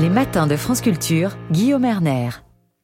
Les matins de France Culture, Guillaume Erner.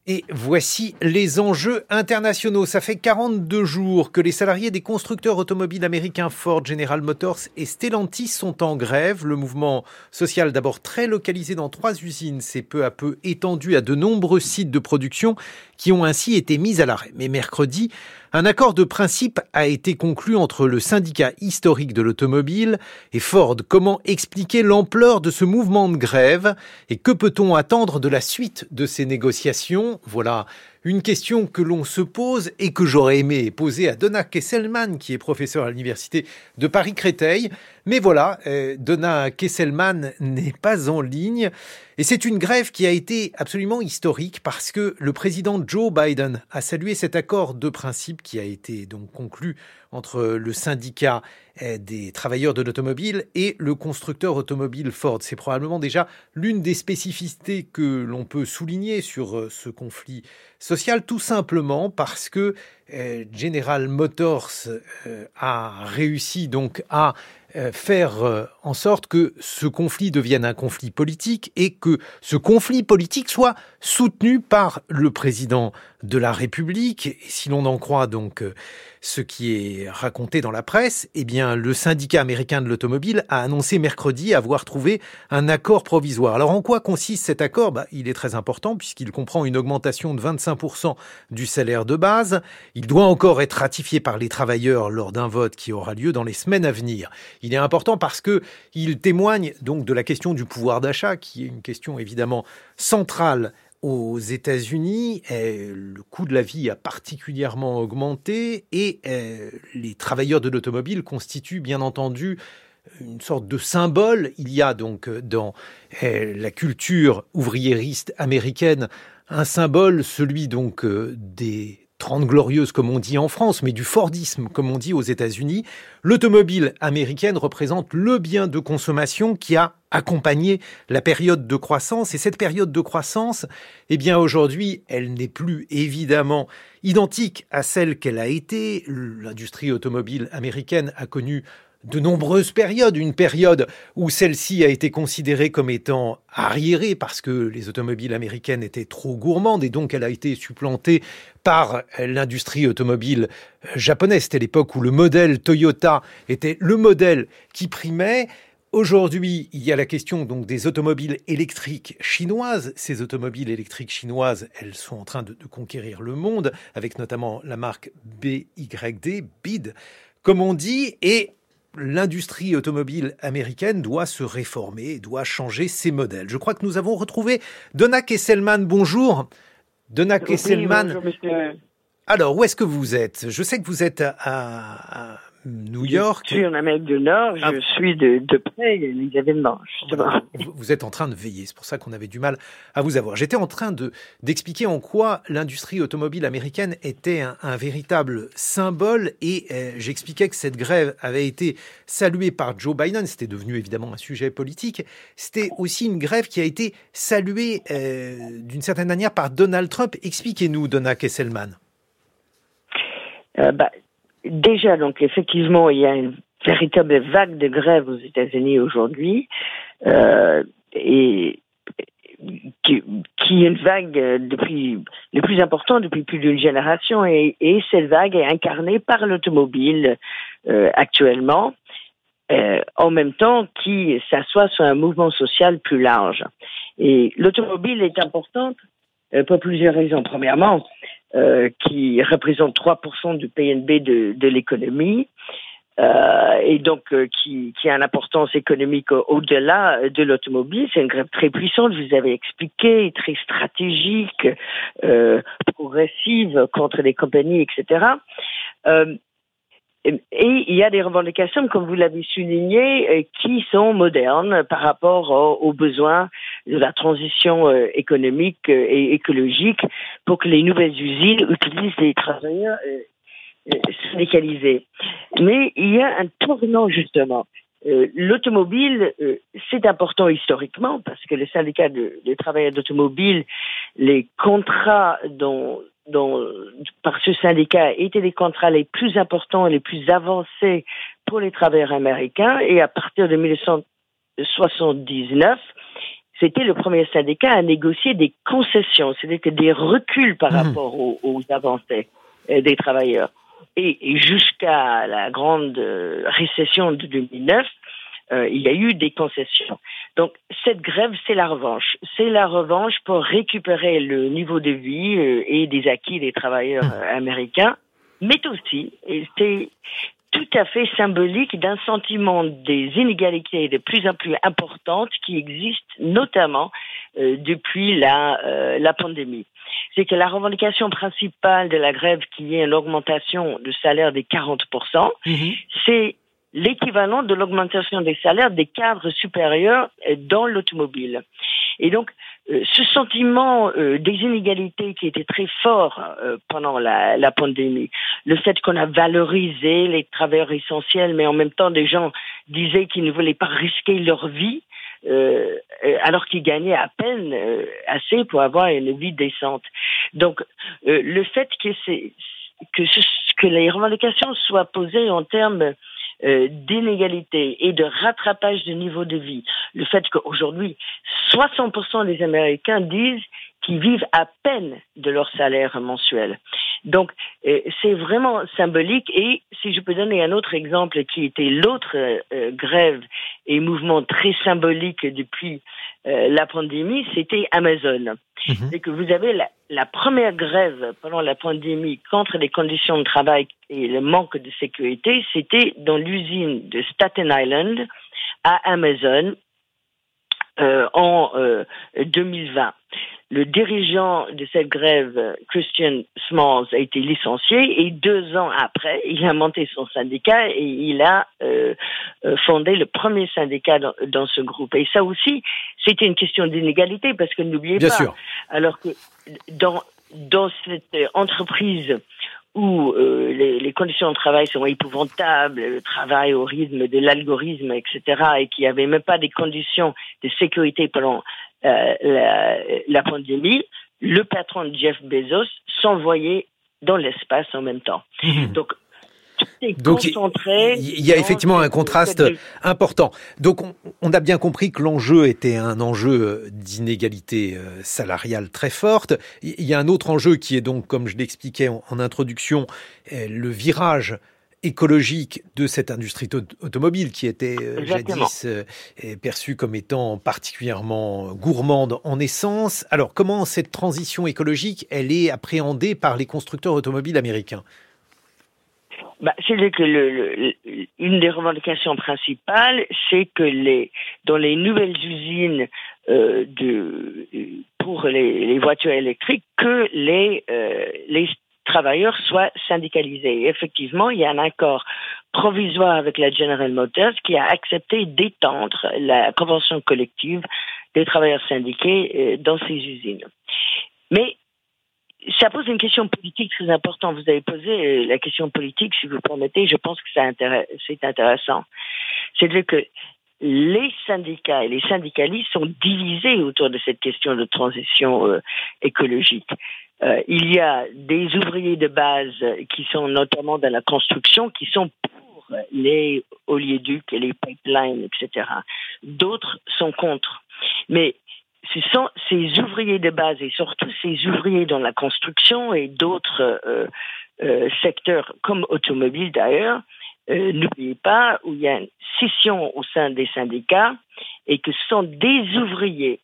Et voici les enjeux internationaux. Ça fait 42 jours que les salariés des constructeurs automobiles américains Ford, General Motors et Stellantis sont en grève. Le mouvement social, d'abord très localisé dans trois usines, s'est peu à peu étendu à de nombreux sites de production qui ont ainsi été mis à l'arrêt. Mais mercredi, un accord de principe a été conclu entre le syndicat historique de l'automobile et Ford. Comment expliquer l'ampleur de ce mouvement de grève et que peut-on attendre de la suite de ces négociations? Voilà une question que l'on se pose et que j'aurais aimé poser à Donna Kesselman, qui est professeur à l'université de Paris-Créteil. Mais voilà, euh, Donna Kesselman n'est pas en ligne. Et c'est une grève qui a été absolument historique parce que le président Joe Biden a salué cet accord de principe qui a été donc conclu entre le syndicat euh, des travailleurs de l'automobile et le constructeur automobile Ford. C'est probablement déjà l'une des spécificités que l'on peut souligner sur euh, ce conflit social, tout simplement parce que euh, General Motors a réussi donc à faire en sorte que ce conflit devienne un conflit politique et que ce conflit politique soit soutenu par le président de la République. Et si l'on en croit donc ce qui est raconté dans la presse, eh bien, le syndicat américain de l'automobile a annoncé mercredi avoir trouvé un accord provisoire. Alors, en quoi consiste cet accord? Bah, Il est très important puisqu'il comprend une augmentation de 25% du salaire de base. Il doit encore être ratifié par les travailleurs lors d'un vote qui aura lieu dans les semaines à venir. Il est important parce que il témoigne donc de la question du pouvoir d'achat, qui est une question évidemment centrale aux États-Unis, euh, le coût de la vie a particulièrement augmenté et euh, les travailleurs de l'automobile constituent bien entendu une sorte de symbole. Il y a donc dans euh, la culture ouvriériste américaine un symbole, celui donc des 30 glorieuses comme on dit en France, mais du Fordisme comme on dit aux États-Unis, l'automobile américaine représente le bien de consommation qui a accompagné la période de croissance. Et cette période de croissance, eh bien aujourd'hui, elle n'est plus évidemment identique à celle qu'elle a été. L'industrie automobile américaine a connu de nombreuses périodes. Une période où celle-ci a été considérée comme étant arriérée parce que les automobiles américaines étaient trop gourmandes et donc elle a été supplantée par l'industrie automobile japonaise. C'était l'époque où le modèle Toyota était le modèle qui primait. Aujourd'hui, il y a la question donc des automobiles électriques chinoises. Ces automobiles électriques chinoises, elles sont en train de, de conquérir le monde, avec notamment la marque BYD, BID, comme on dit, et l'industrie automobile américaine doit se réformer, doit changer ses modèles. Je crois que nous avons retrouvé Donna Kesselman. Bonjour. Donna Kesselman. Alors, où est-ce que vous êtes? Je sais que vous êtes à, New York. Je suis en Amérique du Nord, je ah. suis de, de près les événements. Vous êtes en train de veiller, c'est pour ça qu'on avait du mal à vous avoir. J'étais en train de d'expliquer en quoi l'industrie automobile américaine était un, véritable symbole et euh, j'expliquais que cette grève avait été saluée par Joe Biden, c'était devenu évidemment un sujet politique. C'était aussi une grève qui a été saluée euh, d'une certaine manière par Donald Trump. Expliquez-nous, Donna Kesselman. Euh, bah, déjà, donc effectivement, il y a une véritable vague de grève aux États-Unis aujourd'hui, euh, et qui, qui, est une vague depuis le plus important depuis plus d'une génération, et, et, cette vague est incarnée par l'automobile euh, actuellement. Euh, en même temps qui s'assoit sur un mouvement social plus large. Et l'automobile est importante euh, pour plusieurs raisons. Premièrement, euh, qui représente 3% du PNB de, de l'économie. Euh, et donc euh, qui, qui, a une importance économique au-delà de l'automobile. C'est une grève très puissante, vous avez expliqué, très stratégique, euh, progressive contre les compagnies, etc. Euh, et il y a des revendications, comme vous l'avez souligné, euh, qui sont modernes par rapport aux besoins de la transition euh, économique euh, et écologique pour que les nouvelles usines utilisent des travailleurs syndicalisés. Mais il y a un tournant, justement. L'automobile, c'est important historiquement parce que les syndicats de, de travailleurs d'automobile, les contrats dont dont, par ce syndicat étaient les contrats les plus importants et les plus avancés pour les travailleurs américains. Et à partir de 1979, c'était le premier syndicat à négocier des concessions, que des reculs par mmh. rapport aux, aux avancées des travailleurs. Et, jusqu'à la grande récession de 2009, euh, il y a eu des concessions. Donc cette grève, c'est la revanche. C'est la revanche pour récupérer le niveau de vie euh, et des acquis des travailleurs euh, américains, mais aussi, et c'est tout à fait symbolique d'un sentiment des inégalités de plus en plus importantes qui existent notamment depuis la, la pandémie. C'est que la revendication principale de la grève, qui est une augmentation de salaire des 40%, mm-hmm. c'est l'équivalent de l'augmentation des salaires des cadres supérieurs dans l'automobile. Et donc, euh, ce sentiment euh, des inégalités qui était très fort euh, pendant la, la, pandémie, le fait qu'on a valorisé les travailleurs essentiels, mais en même temps des gens disaient qu'ils ne voulaient pas risquer leur vie, alors qu'ils gagnaient à peine assez pour avoir une vie décente. Donc, le fait que, que, que les revendications soient posées en termes euh, d'inégalité et de rattrapage du niveau de vie, le fait qu'aujourd'hui 60% des Américains disent qu'ils vivent à peine de leur salaire mensuel. Donc, euh, c'est vraiment symbolique. Et si je peux donner un autre exemple qui était l'autre euh, grève et mouvement très symbolique depuis euh, la pandémie, c'était Amazon. Mhm. C'est que vous avez la, la, première grève pendant la pandémie contre les conditions de travail et le manque de sécurité, c'était dans l'usine de Staten Island à Amazon euh, en euh, 2020 le dirigeant de cette grève, Christian Smalls, a été licencié et deux ans après, il a monté son syndicat et il a euh, euh, fondé le premier syndicat dans, ce groupe. Et ça aussi, c'était une question d'inégalité parce que n'oubliez pas, sûr. alors que dans dans cette entreprise où euh, les, les, conditions de travail sont épouvantables, le travail au rythme de l'algorithme, etc., et qu'il n'y avait même pas des conditions de sécurité pendant euh, la, la, pandémie, le patron de Jeff Bezos s'envoyait dans l'espace en même temps. Mhm. Donc, donc il y a effectivement un contraste important. Donc on, a bien compris que l'enjeu était un enjeu d'inégalité euh, salariale très forte. Il y a un autre enjeu qui est donc, comme je l'expliquais en, introduction, le virage écologique de cette industrie automobile qui était euh, jadis euh, perçue comme étant particulièrement gourmande en essence. Alors comment cette transition écologique, elle est appréhendée par les constructeurs automobiles américains? Bah, c'est que le, une des revendications principales, c'est que les dans les nouvelles usines euh, de pour les, les, voitures électriques, que les euh, les travailleurs soient syndicalisés. effectivement, il y a un accord provisoire avec la General Motors qui a accepté d'étendre la convention collective des travailleurs syndiqués euh, dans ces usines. Mais ça pose une question politique très importante. Vous avez posé euh, la question politique, si vous permettez. Je pense que c'est intéressant. C'est-à-dire que les syndicats et les syndicalistes sont divisés autour de cette question de transition euh, écologique. Euh, il y a des ouvriers de base qui sont notamment dans la construction, qui sont pour les oléoducs et les pipelines, etc. D'autres sont contre. Mais ce sont ces ouvriers de base et surtout ces ouvriers dans la construction et d'autres euh, euh, secteurs comme automobile d'ailleurs, euh, n'oubliez pas où il y a une scission au sein des syndicats et que ce sont des ouvriers,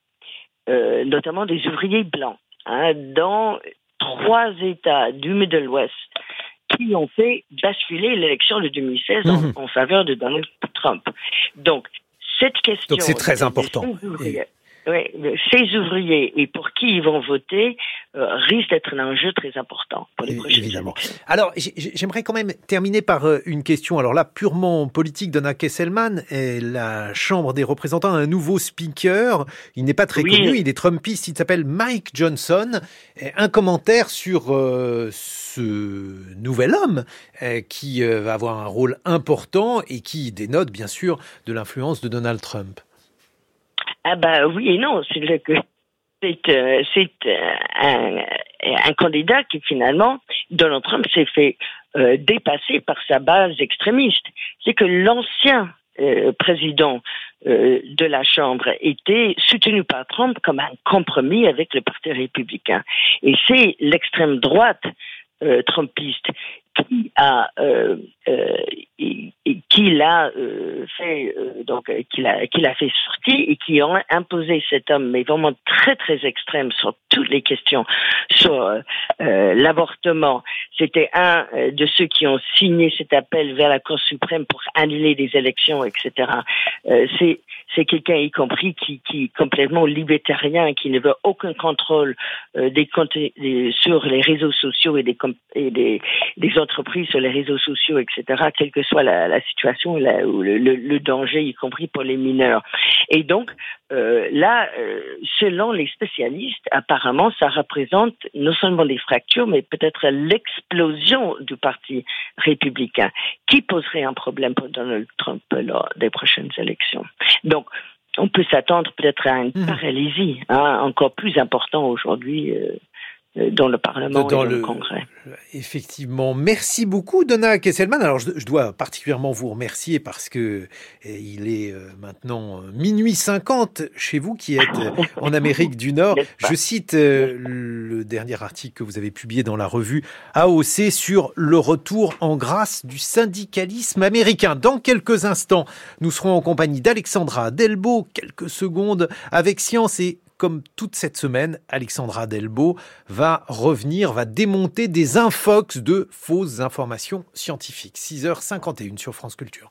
notamment des ouvriers blancs, hein, dans trois États du Middle West qui ont fait basculer l'élection de 2016 mhm. en, faveur de Donald Trump. Donc, cette question... Donc c'est très important. Ces ouvriers et pour qui ils vont voter euh, risque d'être un enjeu très important pour les prochaines Évidemment. Alors, j'aimerais quand même terminer par euh, une question. Alors là, purement politique, Donna Kesselman, et la Chambre des représentants a un nouveau speaker. Il n'est pas très connu, il est Trumpiste, il s'appelle Mike Johnson. un commentaire sur euh, ce nouvel homme qui va avoir un rôle important et qui dénote bien sûr de l'influence de Donald Trump. Ah bah oui et non, c'est que c'est euh, euh, un, un, candidat qui finalement Donald Trump s'est fait euh, dépasser par sa base extrémiste. C'est que l'ancien président de la Chambre était soutenu par Trump comme un compromis avec le Parti républicain. Et c'est l'extrême droite trumpiste qui a euh, euh, qui l'a euh, fait donc qui l'a qui l'a fait sortir et qui ont imposé cet homme mais vraiment très très extrême sur toutes les questions sur l'avortement. C'était un de ceux qui ont signé cet appel vers la Cour suprême pour annuler des élections etc c'est c'est quelqu'un y compris qui, qui est complètement libertarien, qui ne veut aucun contrôle des, des, sur les réseaux sociaux et des, et des, des entreprises sur les réseaux sociaux, etc., quelle que soit la, la situation ou le, le, danger, y compris pour les mineurs. Et donc, euh, là, euh, selon les spécialistes, apparemment, ça représente non seulement des fractures, mais peut-être l'explosion du Parti républicain, qui poserait un problème pour Donald Trump lors des prochaines élections. Donc, on peut s'attendre peut-être à une mmh. paralysie hein, encore plus important aujourd'hui euh, dans le Parlement et dans le, Congrès. Effectivement. Merci beaucoup, Donna Kesselman. Alors, je, dois particulièrement vous remercier parce que eh, il est euh, maintenant minuit 50 chez vous qui êtes euh, en Amérique du Nord. Je cite le dernier article que vous avez publié dans la revue AOC sur le retour en grâce du syndicalisme américain. Dans quelques instants, nous serons en compagnie d'Alexandra Delbo, quelques secondes, avec Science et comme toute cette semaine, Alexandra Delbo va revenir, va démonter des infox de fausses informations scientifiques. 6h51 sur France Culture.